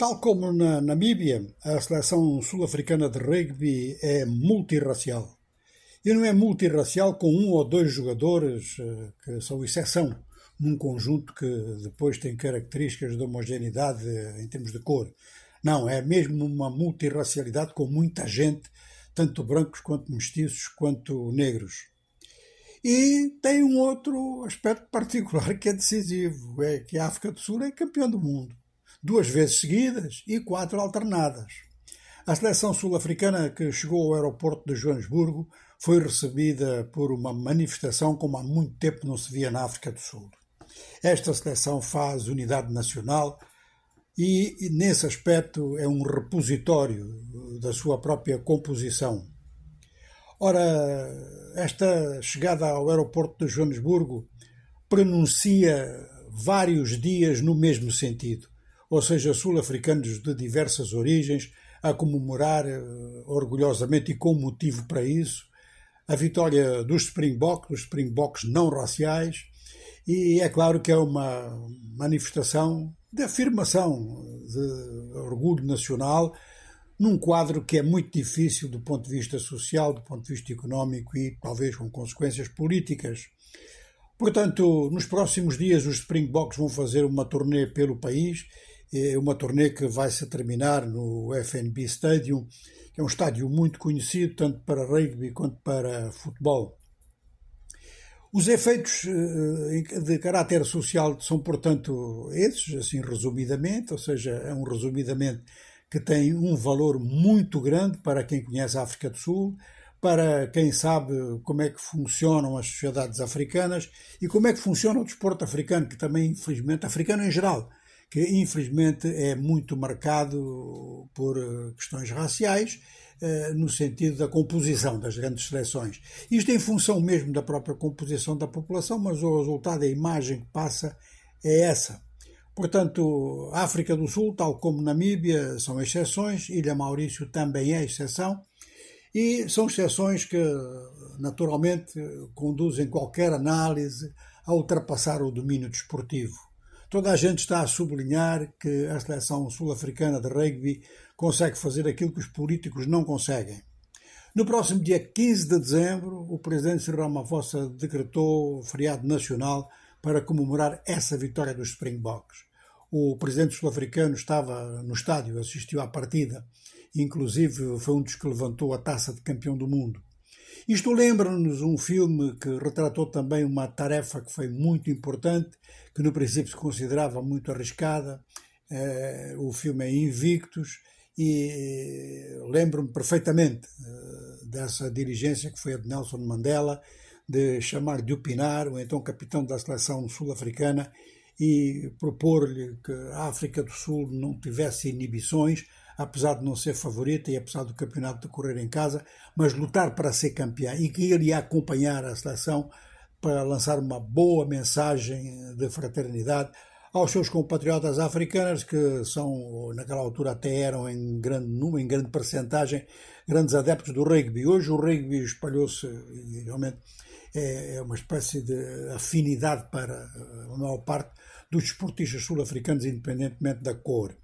Tal como na Namíbia, a seleção sul-africana de rugby é multirracial. E não é multirracial com um ou dois jogadores eh, que são exceção num conjunto que depois tem características de homogeneidade em termos de cor. Não, é mesmo uma multirracialidade com muita gente, tanto brancos quanto mestiços quanto negros. E tem um outro aspecto particular que é decisivo, é que a África do Sul é campeã do mundo duas vezes seguidas e quatro alternadas. A seleção sul-africana que chegou ao aeroporto de Joanesburgo foi recebida por uma manifestação como há muito tempo não se via na África do Sul. Esta seleção faz unidade nacional e, nesse aspecto, é um repositório da sua própria composição. Ora, esta chegada ao aeroporto de Joanesburgo pronuncia vários dias no mesmo sentido ou seja, sul-africanos de diversas origens, a comemorar uh, orgulhosamente e com motivo para isso a vitória dos Springboks, dos Springboks não raciais, e é claro que é uma manifestação de afirmação de orgulho nacional num quadro que é muito difícil do ponto de vista social, do ponto de vista económico e talvez com consequências políticas. Portanto, nos próximos dias os Springboks vão fazer uma turnê pelo país é uma turnê que vai se terminar no FNB Stadium, que é um estádio muito conhecido tanto para rugby quanto para futebol. Os efeitos eh, de caráter social são, portanto, esses, assim resumidamente, ou seja, é um resumidamente que tem um valor muito grande para quem conhece a África do Sul, para quem sabe como é que funcionam as sociedades africanas e como é que funciona o desporto africano, que também, infelizmente, africano em geral, que infelizmente é muito marcado por eh, questões raciais, eh, no sentido da composição das grandes seleções. Isto em função mesmo da própria composição da população, mas o resultado, a imagem que passa é essa. Portanto, África do Sul, tal como Namíbia, são exceções, Ilha Maurício também é exceção, e são exceções que, naturalmente, conduzem qualquer análise a ultrapassar o domínio desportivo. Toda a gente está a sublinhar que a seleção sul-africana de rugby consegue fazer aquilo que os políticos não conseguem. No próximo dia 15 de dezembro, o presidente Cyril Ramaphosa decretou feriado nacional para comemorar essa vitória dos Springboks. O presidente sul-africano estava no estádio, assistiu à partida, inclusive foi um dos que levantou a taça de campeão do mundo. Isto lembra-nos um filme que retratou também uma tarefa que foi muito importante, que no princípio se considerava muito arriscada. Eh, o filme é Invictus e lembro-me perfeitamente eh, dessa dirigência que foi a de Nelson Mandela, de chamar de opinar, o então capitão da seleção sul-africana, e propor-lhe que a África do Sul não tivesse inibições, apesar de não ser favorita e apesar do campeonato decorrer em casa, mas lutar para ser campeã e que iria acompanhar a seleção para lançar uma boa mensagem de fraternidade aos seus compatriotas africanos que são naquela altura até eram em grande número, em grande percentagem grandes adeptos do rugby. Hoje o rugby espalhou-se realmente é, é uma espécie de afinidade para a maior parte dos desportistas sul-africanos, independentemente da cor.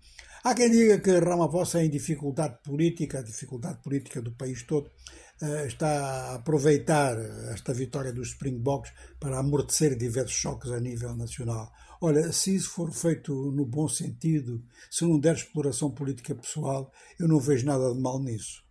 Há quem diga que Ramaphosa em dificuldade política, a dificuldade política do país todo, eh, está a aproveitar esta vitória dos Springboks para amortecer diversos choques a nível nacional. Olha, se isso for feito no bom sentido, se não der exploração política pessoal, eu não vejo nada de mal nisso.